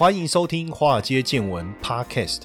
欢迎收听《华尔街见闻》Podcast。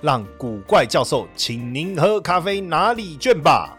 让古怪教授请您喝咖啡拿礼券吧。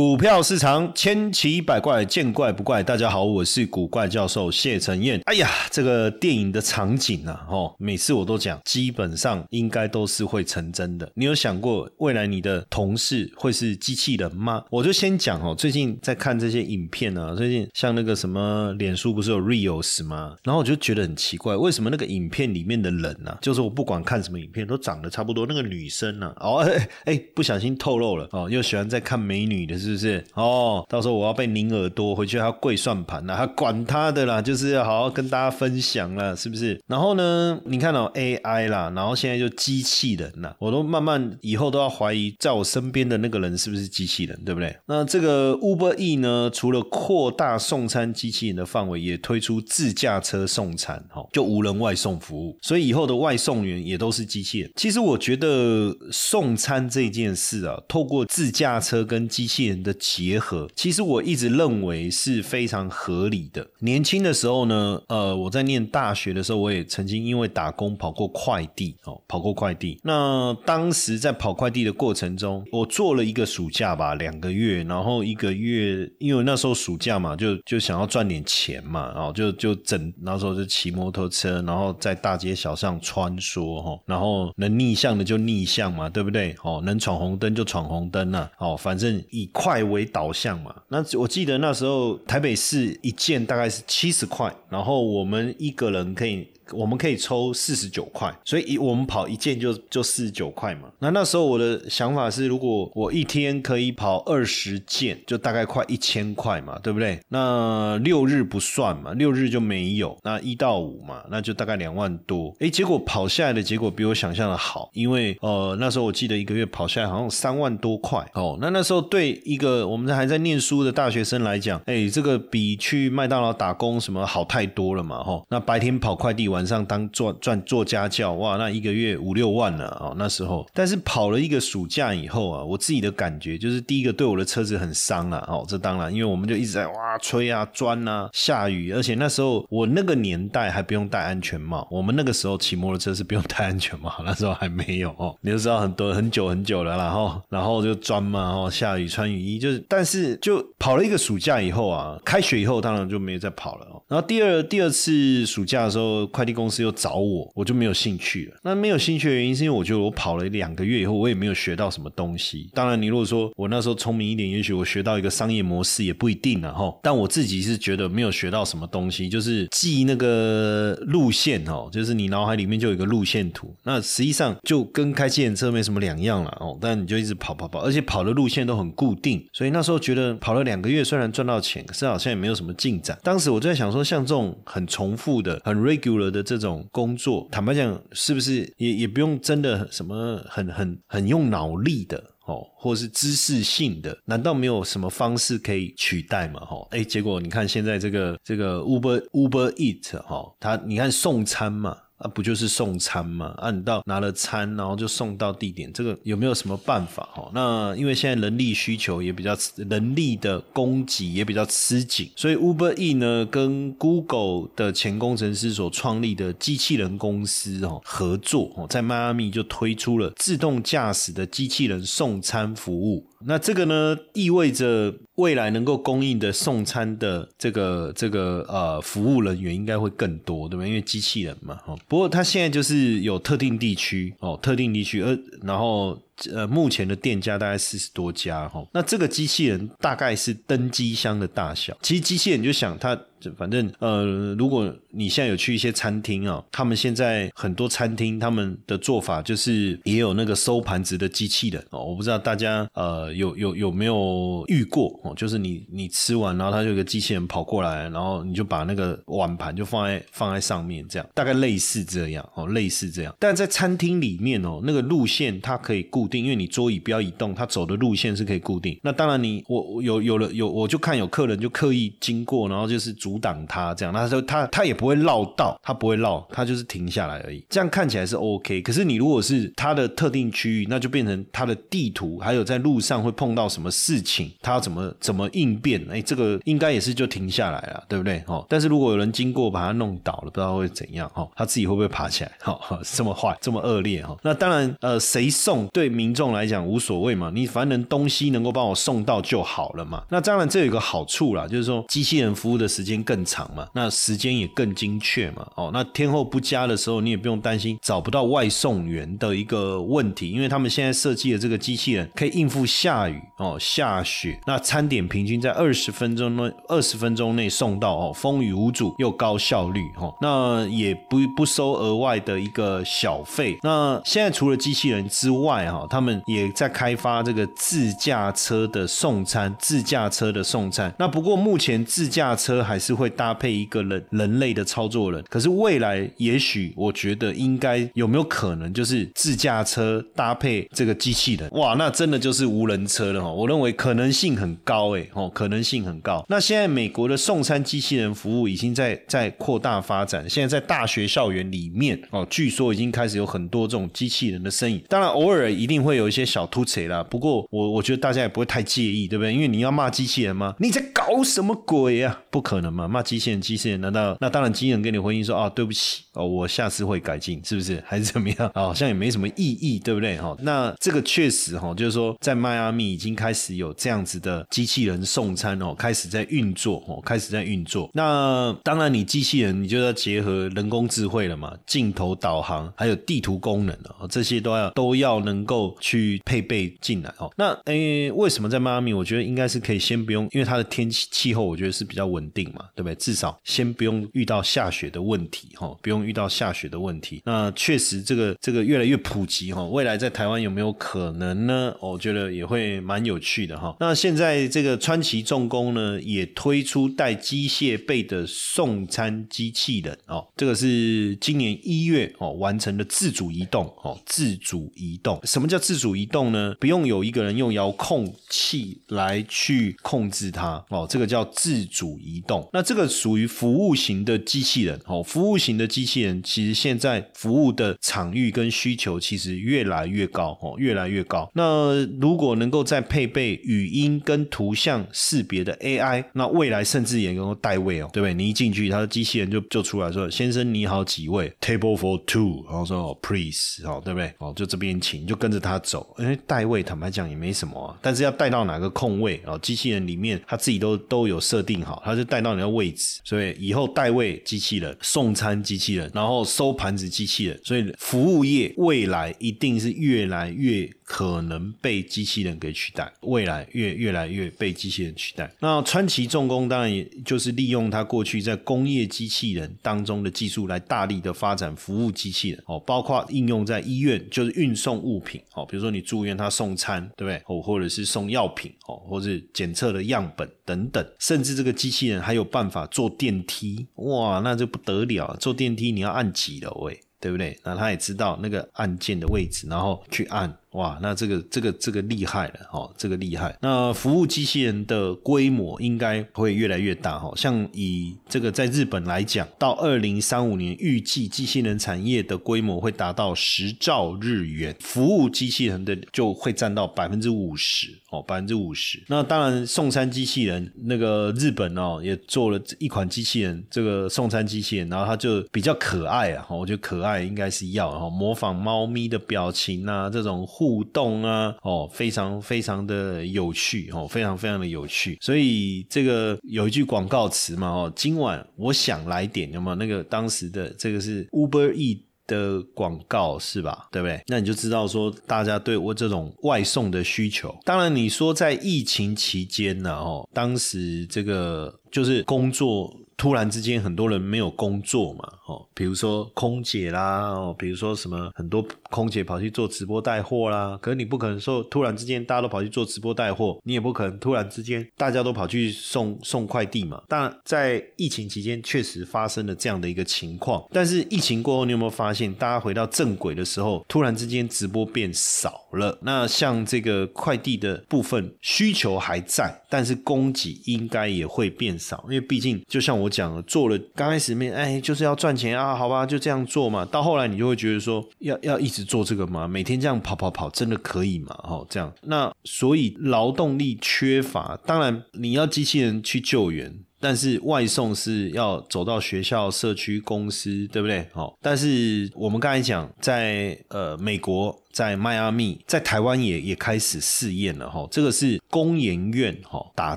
股票市场千奇百怪，见怪不怪。大家好，我是古怪教授谢承彦。哎呀，这个电影的场景啊，哦，每次我都讲，基本上应该都是会成真的。你有想过未来你的同事会是机器人吗？我就先讲哦，最近在看这些影片啊，最近像那个什么脸书不是有 Reels 吗？然后我就觉得很奇怪，为什么那个影片里面的人呢，就是我不管看什么影片都长得差不多。那个女生呢，哦，哎哎，不小心透露了哦，又喜欢在看美女的。是是不是哦？到时候我要被拧耳朵，回去还要跪算盘呢，还管他的啦，就是要好好跟大家分享了，是不是？然后呢，你看到 AI 啦，然后现在就机器人啦，我都慢慢以后都要怀疑，在我身边的那个人是不是机器人，对不对？那这个 Uber E 呢，除了扩大送餐机器人的范围，也推出自驾车送餐，哈，就无人外送服务，所以以后的外送员也都是机器人。其实我觉得送餐这件事啊，透过自驾车跟机器人。的结合，其实我一直认为是非常合理的。年轻的时候呢，呃，我在念大学的时候，我也曾经因为打工跑过快递哦，跑过快递。那当时在跑快递的过程中，我做了一个暑假吧，两个月，然后一个月，因为那时候暑假嘛，就就想要赚点钱嘛，然后就就整那时候就骑摩托车，然后在大街小巷穿梭哈，然后能逆向的就逆向嘛，对不对？哦，能闯红灯就闯红灯啊，哦，反正以快为导向嘛，那我记得那时候台北市一件大概是七十块，然后我们一个人可以。我们可以抽四十九块，所以一我们跑一件就就四十九块嘛。那那时候我的想法是，如果我一天可以跑二十件，就大概快一千块嘛，对不对？那六日不算嘛，六日就没有。那一到五嘛，那就大概两万多。哎，结果跑下来的结果比我想象的好，因为呃那时候我记得一个月跑下来好像三万多块哦。那那时候对一个我们还在念书的大学生来讲，哎，这个比去麦当劳打工什么好太多了嘛，哈。那白天跑快递完。晚上当做赚做家教哇，那一个月五六万了哦，那时候。但是跑了一个暑假以后啊，我自己的感觉就是第一个对我的车子很伤了哦，这当然，因为我们就一直在哇吹啊钻啊，下雨，而且那时候我那个年代还不用戴安全帽，我们那个时候骑摩托车是不用戴安全帽，那时候还没有哦，你就知道很多很久很久了，然后然后就钻嘛，哦下雨穿雨衣，就是但是就跑了一个暑假以后啊，开学以后当然就没有再跑了。然后第二第二次暑假的时候，快递。公司又找我，我就没有兴趣了。那没有兴趣的原因是因为我觉得我跑了两个月以后，我也没有学到什么东西。当然，你如果说我那时候聪明一点，也许我学到一个商业模式也不一定了哈。但我自己是觉得没有学到什么东西，就是记那个路线哦，就是你脑海里面就有一个路线图。那实际上就跟开机车没什么两样了哦。但你就一直跑跑跑，而且跑的路线都很固定，所以那时候觉得跑了两个月，虽然赚到钱，可是好像也没有什么进展。当时我就在想说，像这种很重复的、很 regular 的。这种工作，坦白讲，是不是也也不用真的什么很很很用脑力的哦，或是知识性的？难道没有什么方式可以取代吗？哈，哎，结果你看现在这个这个 Uber Uber Eat 哈，它你看送餐嘛。啊，不就是送餐吗？啊，你到拿了餐，然后就送到地点，这个有没有什么办法？哈，那因为现在人力需求也比较，人力的供给也比较吃紧，所以 Uber E 呢跟 Google 的前工程师所创立的机器人公司哦合作哦，在迈阿密就推出了自动驾驶的机器人送餐服务。那这个呢，意味着未来能够供应的送餐的这个这个呃服务人员应该会更多，对吧？因为机器人嘛，哈。不过它现在就是有特定地区哦，特定地区，呃，然后。呃，目前的店家大概四十多家哈，那这个机器人大概是登机箱的大小。其实机器人就想它就反正呃，如果你现在有去一些餐厅啊，他们现在很多餐厅他们的做法就是也有那个收盘子的机器人哦，我不知道大家呃有有有没有遇过哦，就是你你吃完，然后他就有个机器人跑过来，然后你就把那个碗盘就放在放在上面，这样大概类似这样哦，类似这样。但在餐厅里面哦，那个路线它可以固定，因为你桌椅不要移动，它走的路线是可以固定。那当然你我有有了有，我就看有客人就刻意经过，然后就是阻挡他这样，他说他他也不会绕道，他不会绕，他就是停下来而已。这样看起来是 OK。可是你如果是他的特定区域，那就变成他的地图，还有在路上会碰到什么事情，他要怎么怎么应变？哎，这个应该也是就停下来了，对不对？哦，但是如果有人经过把他弄倒了，不知道会怎样哦？他自己会不会爬起来？哦，这么坏，这么恶劣哦？那当然，呃，谁送对民众来讲无所谓嘛，你反正东西能够帮我送到就好了嘛。那当然这有一个好处啦，就是说机器人服务的时间更长嘛，那时间也更精确嘛。哦，那天后不佳的时候，你也不用担心找不到外送员的一个问题，因为他们现在设计的这个机器人可以应付下雨哦、下雪，那餐点平均在二十分钟内二十分钟内送到哦，风雨无阻又高效率哦，那也不不收额外的一个小费。那现在除了机器人之外哈，他们也在开发这个自驾车的送餐，自驾车的送餐。那不过目前自驾车还是是会搭配一个人人类的操作人，可是未来也许我觉得应该有没有可能就是自驾车搭配这个机器人？哇，那真的就是无人车了哈！我认为可能性很高诶，哦，可能性很高。那现在美国的送餐机器人服务已经在在扩大发展，现在在大学校园里面哦，据说已经开始有很多这种机器人的身影。当然偶尔一定会有一些小突锤啦，不过我我觉得大家也不会太介意，对不对？因为你要骂机器人吗？你在搞什么鬼啊？不可能嘛！骂机器人，机器人难道那当然机器人跟你回应说啊，对不起哦，我下次会改进，是不是？还是怎么样？好像也没什么意义，对不对？哈，那这个确实哈，就是说在迈阿密已经开始有这样子的机器人送餐哦，开始在运作哦，开始在运作。那当然，你机器人你就要结合人工智慧了嘛，镜头导航还有地图功能哦，这些都要都要能够去配备进来哦。那诶，为什么在迈阿密？我觉得应该是可以先不用，因为它的天气气候我觉得是比较稳定嘛，对不对？至少先不用遇到下雪的问题哈，不用遇到下雪的问题。那确实这个这个越来越普及哈，未来在台湾有没有可能呢？我觉得也会蛮有趣的哈。那现在这个川崎重工呢，也推出带机械背的送餐机器人哦，这个是今年一月哦完成的自主移动哦，自主移动。什么叫自主移动呢？不用有一个人用遥控器来去控制它哦，这个叫自主移动。那那这个属于服务型的机器人哦，服务型的机器人其实现在服务的场域跟需求其实越来越高哦，越来越高。那如果能够再配备语音跟图像识别的 AI，那未来甚至也能够代位哦，对不对？你一进去，它的机器人就就出来说：“先生你好，几位？Table for two。”然后说：“Please。”哦，对不对？哦，就这边请，就跟着他走。因为代位坦白讲也没什么啊，但是要带到哪个空位哦，机器人里面他自己都都有设定好，他就带到的位置。所以以后代位机器人、送餐机器人，然后收盘子机器人，所以服务业未来一定是越来越可能被机器人给取代，未来越越来越被机器人取代。那川崎重工当然也就是利用它过去在工业机器人当中的技术，来大力的发展服务机器人哦，包括应用在医院，就是运送物品哦，比如说你住院，他送餐，对不对？哦，或者是送药品哦，或是检测的样本等等，甚至这个机器人还有办法坐电梯，哇，那就不得了，坐电梯你要按几楼喂，对不对？那他也知道那个按键的位置，然后去按。哇，那这个这个这个厉害了哦，这个厉害。那服务机器人的规模应该会越来越大哈。像以这个在日本来讲，到二零三五年，预计机器人产业的规模会达到十兆日元，服务机器人的就会占到百分之五十哦，百分之五十。那当然，送餐机器人那个日本哦也做了一款机器人，这个送餐机器人，然后它就比较可爱啊，我觉得可爱应该是要哈，模仿猫咪的表情啊，这种。互动啊，哦，非常非常的有趣哦，非常非常的有趣。所以这个有一句广告词嘛，哦，今晚我想来点，有没有那个当时的这个是 Uber E 的广告是吧？对不对？那你就知道说大家对我这种外送的需求。当然你说在疫情期间呢，哦，当时这个就是工作。突然之间很多人没有工作嘛，哦，比如说空姐啦，哦，比如说什么很多空姐跑去做直播带货啦，可是你不可能说突然之间大家都跑去做直播带货，你也不可能突然之间大家都跑去送送快递嘛。当然，在疫情期间确实发生了这样的一个情况，但是疫情过后，你有没有发现，大家回到正轨的时候，突然之间直播变少了？那像这个快递的部分需求还在，但是供给应该也会变少，因为毕竟就像我讲了，做了刚开始面，哎，就是要赚钱啊，好吧，就这样做嘛。到后来你就会觉得说，要要一直做这个吗？每天这样跑跑跑，真的可以吗？哦，这样，那所以劳动力缺乏，当然你要机器人去救援。但是外送是要走到学校、社区、公司，对不对？好，但是我们刚才讲，在呃美国。在迈阿密，在台湾也也开始试验了哈，这个是工研院哈打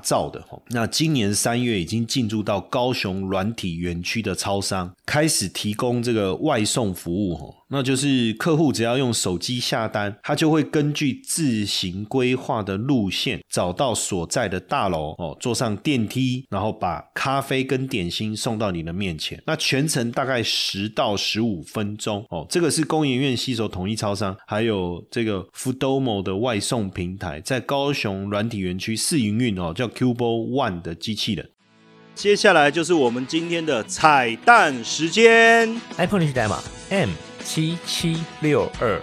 造的哈。那今年三月已经进驻到高雄软体园区的超商，开始提供这个外送服务哈。那就是客户只要用手机下单，他就会根据自行规划的路线，找到所在的大楼哦，坐上电梯，然后把咖啡跟点心送到你的面前。那全程大概十到十五分钟哦。这个是工研院携手统一超商还。有这个 Foodomo 的外送平台，在高雄软体园区试营运哦，叫 Cubo One 的机器人。接下来就是我们今天的彩蛋时间，iPhone 历史代码 M 七七六二。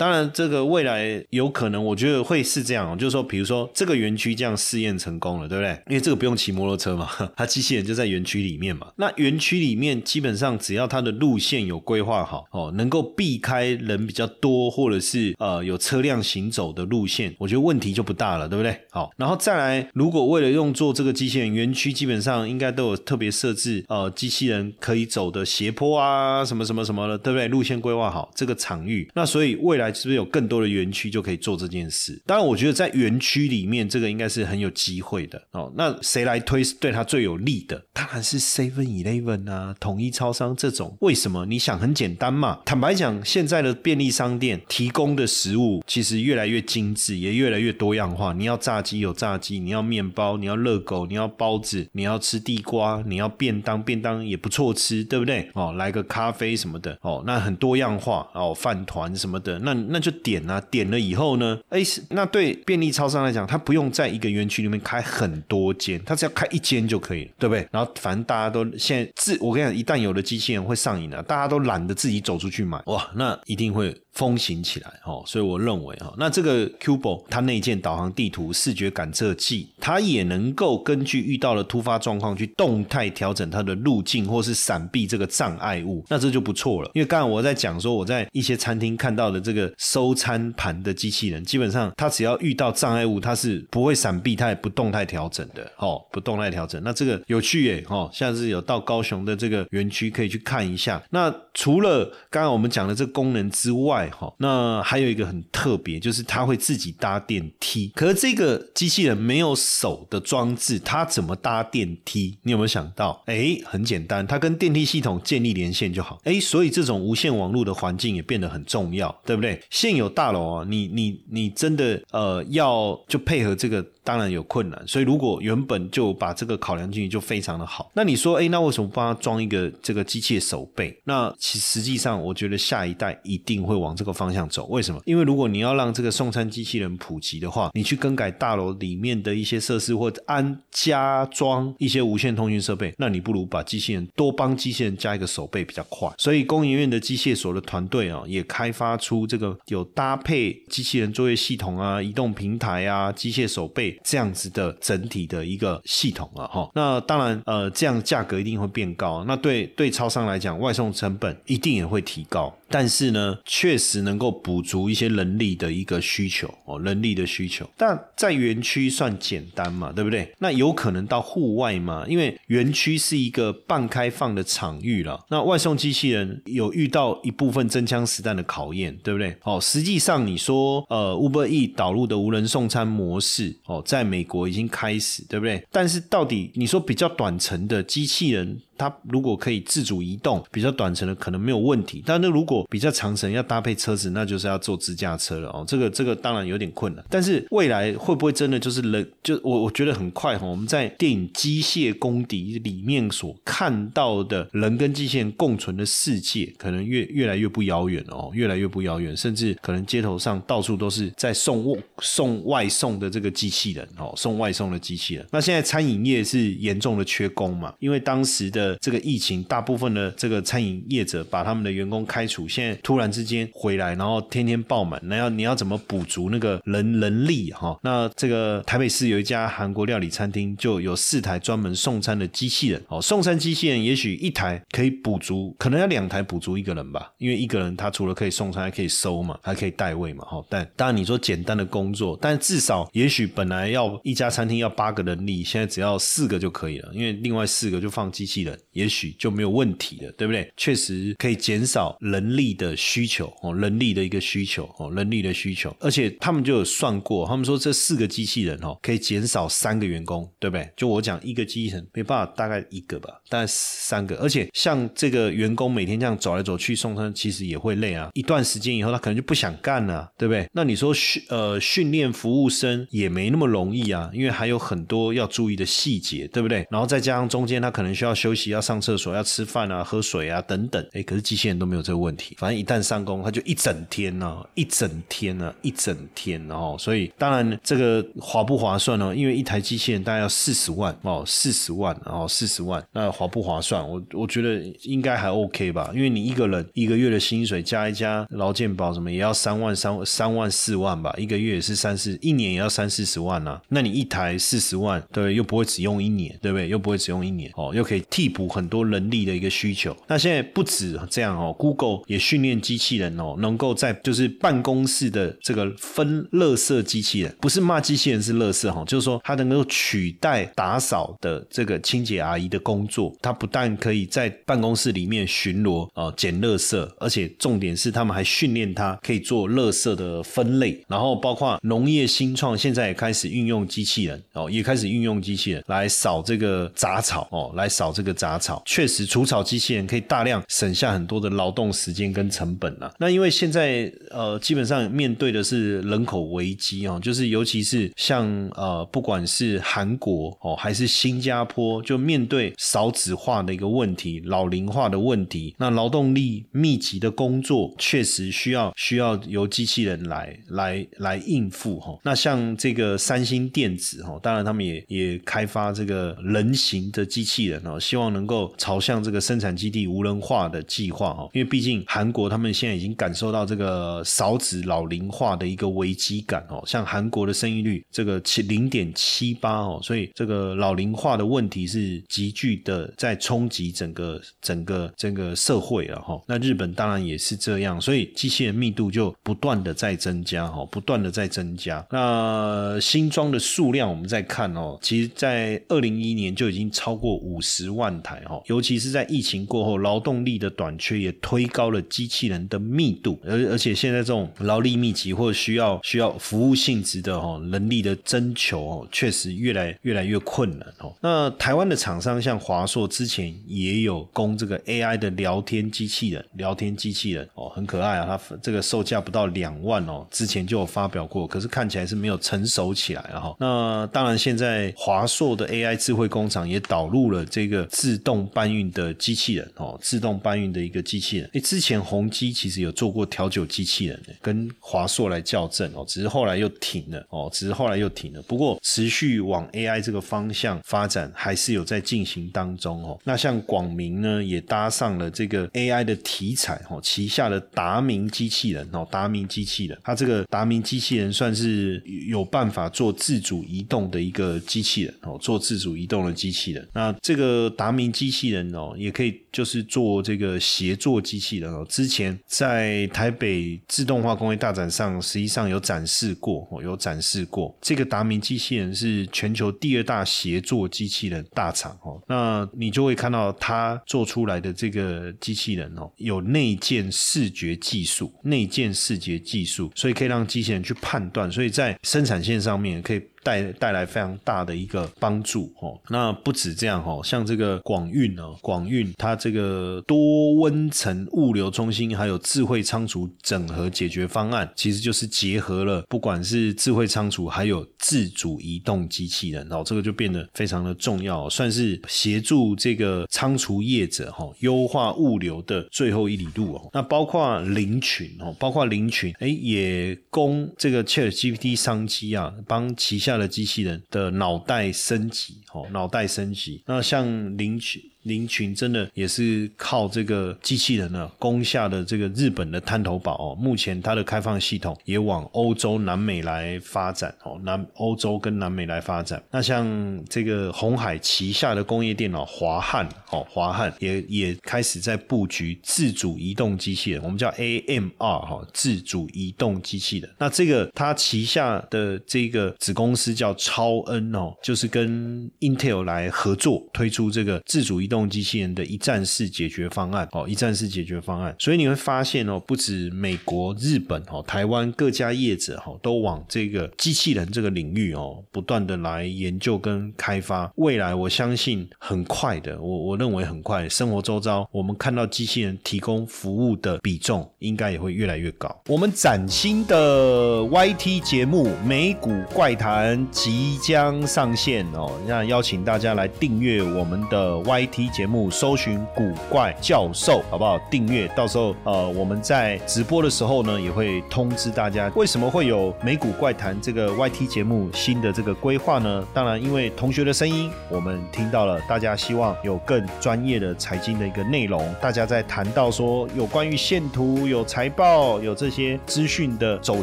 当然，这个未来有可能，我觉得会是这样，就是说，比如说这个园区这样试验成功了，对不对？因为这个不用骑摩托车嘛，它机器人就在园区里面嘛。那园区里面基本上只要它的路线有规划好哦，能够避开人比较多或者是呃有车辆行走的路线，我觉得问题就不大了，对不对？好，然后再来，如果为了用做这个机器人园区，基本上应该都有特别设置呃机器人可以走的斜坡啊，什么什么什么的，对不对？路线规划好这个场域，那所以未来。是不是有更多的园区就可以做这件事？当然，我觉得在园区里面，这个应该是很有机会的哦。那谁来推是对他最有利的？当然是 Seven Eleven 啊，统一超商这种。为什么？你想很简单嘛。坦白讲，现在的便利商店提供的食物其实越来越精致，也越来越多样化。你要炸鸡有炸鸡，你要面包，你要热狗，你要包子，你要吃地瓜，你要便当，便当也不错吃，对不对？哦，来个咖啡什么的哦，那很多样化哦，饭团什么的那。那就点啊，点了以后呢，哎，那对便利超商来讲，他不用在一个园区里面开很多间，他只要开一间就可以了，对不对？然后反正大家都现在自我跟你讲，一旦有了机器人会上瘾了，大家都懒得自己走出去买，哇，那一定会。风行起来哦，所以我认为哈，那这个 Cubo 它内建导航地图视觉感测器，它也能够根据遇到了突发状况去动态调整它的路径，或是闪避这个障碍物，那这就不错了。因为刚才我在讲说，我在一些餐厅看到的这个收餐盘的机器人，基本上它只要遇到障碍物，它是不会闪避，它也不动态调整的哦，不动态调整。那这个有趣耶哦，下次有到高雄的这个园区可以去看一下。那除了刚刚我们讲的这功能之外，好，那还有一个很特别，就是它会自己搭电梯。可是这个机器人没有手的装置，它怎么搭电梯？你有没有想到？哎，很简单，它跟电梯系统建立连线就好。哎，所以这种无线网络的环境也变得很重要，对不对？现有大楼啊，你你你真的呃要就配合这个。当然有困难，所以如果原本就把这个考量进去，就非常的好。那你说，哎，那为什么帮他装一个这个机械手背？那其实际上，我觉得下一代一定会往往这个方向走。为什么？因为如果你要让这个送餐机器人普及的话，你去更改大楼里面的一些设施，或者安加装一些无线通讯设备，那你不如把机器人多帮机器人加一个手背比较快。所以工研院的机械所的团队啊，也开发出这个有搭配机器人作业系统啊、移动平台啊、机械手背。这样子的整体的一个系统啊哈，那当然呃，这样价格一定会变高，那对对超商来讲，外送成本一定也会提高。但是呢，确实能够补足一些人力的一个需求哦，人力的需求。但在园区算简单嘛，对不对？那有可能到户外嘛？因为园区是一个半开放的场域了。那外送机器人有遇到一部分真枪实弹的考验，对不对？哦，实际上你说呃，Uber E 导入的无人送餐模式哦，在美国已经开始，对不对？但是到底你说比较短程的机器人？它如果可以自主移动，比较短程的可能没有问题。但那如果比较长程要搭配车子，那就是要坐自驾车了哦。这个这个当然有点困难。但是未来会不会真的就是人？就我我觉得很快哈。我们在电影《机械公敌》里面所看到的人跟机器人共存的世界，可能越越来越不遥远哦，越来越不遥远，甚至可能街头上到处都是在送送外送的这个机器人哦，送外送的机器人。那现在餐饮业是严重的缺工嘛？因为当时的这个疫情，大部分的这个餐饮业者把他们的员工开除，现在突然之间回来，然后天天爆满，那要你要怎么补足那个人人力哈？那这个台北市有一家韩国料理餐厅，就有四台专门送餐的机器人哦，送餐机器人也许一台可以补足，可能要两台补足一个人吧，因为一个人他除了可以送餐，还可以收嘛，还可以代位嘛哈。但当然你说简单的工作，但至少也许本来要一家餐厅要八个人力，现在只要四个就可以了，因为另外四个就放机器人，也许就没有问题了，对不对？确实可以减少人力的需求哦，人力的一个需求哦，人力的需求，而且他们就有算过，他们说这四个机器人哦，可以减少三个员工，对不对？就我讲一个机器人没办法，大概一个吧，大概三个，而且像这个员工每天这样走来走去送餐，其实也会累啊，一段时间以后他可能就不想干了，对不对？那你说训呃训练服务生也没那么容易啊，因为还有很多要注意的细节，对不对？然后再加上中间他可能需要休息、要上厕所、要吃饭啊、喝水啊等等，哎，可是机器人都没有这个问题，反正一旦上工，他就一整天呢，一整天呢，一整天，然后所以当然这个划不划算呢？因为一台机器人大概要四十万哦，四十万，然后四十万，那划不划算？我我觉得应该还 OK 吧，因为你一个人一个月的薪水加一加劳健保什么也要三万三三万四万吧，一个月也是三四，一年也要三四十万啊。那你一台四十万，对，又不会只用一年，对不对？又不会只用一年哦，又可以替补很多人力的一个需求。那现在不止这样哦，Google 也训练机器人哦，能够在就是办公室的这个分垃圾机器人，不是骂机器人是垃圾哈，就是说它能够取代打扫的这个清洁阿姨的工作。它不但可以在办公室里面巡逻哦，捡垃圾，而且重点是他们还训练它可以做垃圾的分类，然后包括农业新创现在也开始运用机器人哦，也开始运用机器人来扫这个杂草哦，来扫这个杂草。确实，除草机器人可以大量省下很多的劳动时间跟成本啊。那因为现在呃，基本上面对的是人口危机哦，就是尤其是像呃，不管是韩国哦，还是新加坡，就面对少子化的一个问题、老龄化的问题，那劳动力密集的工作确实需要需要由机器人来来来应付哈。那像这个三星电子哈，当然他们也也开发这个人形的机器人哦，希望能够朝向这个生产基地无人化的计划哈。因为毕竟韩国他们现在已经感受到这个少子老龄化的一个危机感哦，像韩国的生育率这个七零点七八哦，所以这个老龄化的问题是急剧的在冲击整个整个整个社会了哈。那日本当然也是这样，所以机器人密度就不断的在增加哈，不断的在增加。那新装的数量我们再看哦，其实在二零一年就已经超过五十万台哈，尤其是在疫情过后，劳动力的短缺也推高了机器人的密度，而而且现在这种劳力密集或需要需要服务性质的哦，能力的征求哦，确实越来越来越困难哦。那台湾的厂商像华硕之前也有供这个 AI 的聊天机器人，聊天机器人哦，很可爱啊，它这个售价不到两万哦，之前就有发表过，可是看起来是没有成熟起来了哈。那当然，现在华硕的 AI 智慧工厂也导入了这个智自动搬运的机器人哦，自动搬运的一个机器人。诶，之前宏基其实有做过调酒机器人，跟华硕来校正哦，只是后来又停了哦，只是后来又停了。不过持续往 AI 这个方向发展，还是有在进行当中哦。那像广明呢，也搭上了这个 AI 的题材哦，旗下的达明机器人哦，达明机器人，它这个达明机器人算是有办法做自主移动的一个机器人哦，做自主移动的机器人。那这个达明机器人哦，也可以就是做这个协作机器人哦。之前在台北自动化工业大展上，实际上有展示过哦，有展示过这个达明机器人是全球第二大协作机器人大厂哦。那你就会看到它做出来的这个机器人哦，有内建视觉技术，内建视觉技术，所以可以让机器人去判断，所以在生产线上面可以。带带来非常大的一个帮助哦。那不止这样哦，像这个广运呢，广运它这个多温层物流中心，还有智慧仓储整合解决方案，其实就是结合了不管是智慧仓储，还有自主移动机器人哦，这个就变得非常的重要，算是协助这个仓储业者哈优化物流的最后一里路哦。那包括林群哦，包括林群，哎，也供这个 Chat GPT 商机啊，帮旗下。的机器人的脑袋升级，哦，脑袋升级。那像领取。林群真的也是靠这个机器人呢攻下的这个日本的滩头堡哦。目前它的开放系统也往欧洲、南美来发展哦，南欧洲跟南美来发展。那像这个红海旗下的工业电脑华汉哦，华汉也也开始在布局自主移动机器人，我们叫 AMR 哈，自主移动机器人。那这个它旗下的这个子公司叫超恩哦，就是跟 Intel 来合作推出这个自主移。动机器人的一站式解决方案哦，一站式解决方案，所以你会发现哦，不止美国、日本哦，台湾各家业者哦，都往这个机器人这个领域哦，不断的来研究跟开发。未来我相信很快的，我我认为很快，生活周遭我们看到机器人提供服务的比重应该也会越来越高。我们崭新的 YT 节目《美股怪谈》即将上线哦，那邀请大家来订阅我们的 YT。节目搜寻古怪教授，好不好？订阅，到时候呃，我们在直播的时候呢，也会通知大家。为什么会有美股怪谈这个 YT 节目新的这个规划呢？当然，因为同学的声音，我们听到了，大家希望有更专业的财经的一个内容。大家在谈到说有关于线图、有财报、有这些资讯的走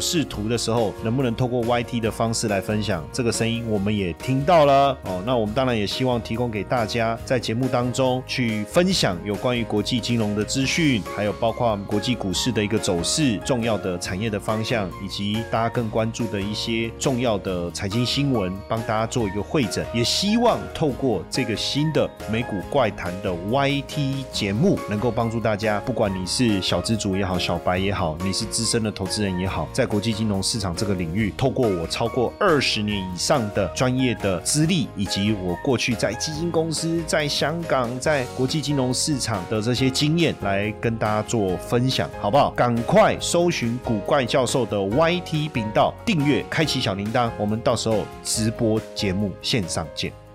势图的时候，能不能透过 YT 的方式来分享这个声音？我们也听到了哦。那我们当然也希望提供给大家在节目当。中去分享有关于国际金融的资讯，还有包括国际股市的一个走势、重要的产业的方向，以及大家更关注的一些重要的财经新闻，帮大家做一个会诊。也希望透过这个新的美股怪谈的 YT 节目，能够帮助大家，不管你是小资主也好，小白也好，你是资深的投资人也好，在国际金融市场这个领域，透过我超过二十年以上的专业的资历，以及我过去在基金公司在香港在国际金融市场的这些经验来跟大家做分享，好不好？赶快搜寻古怪教授的 YT 频道，订阅，开启小铃铛，我们到时候直播节目线上见。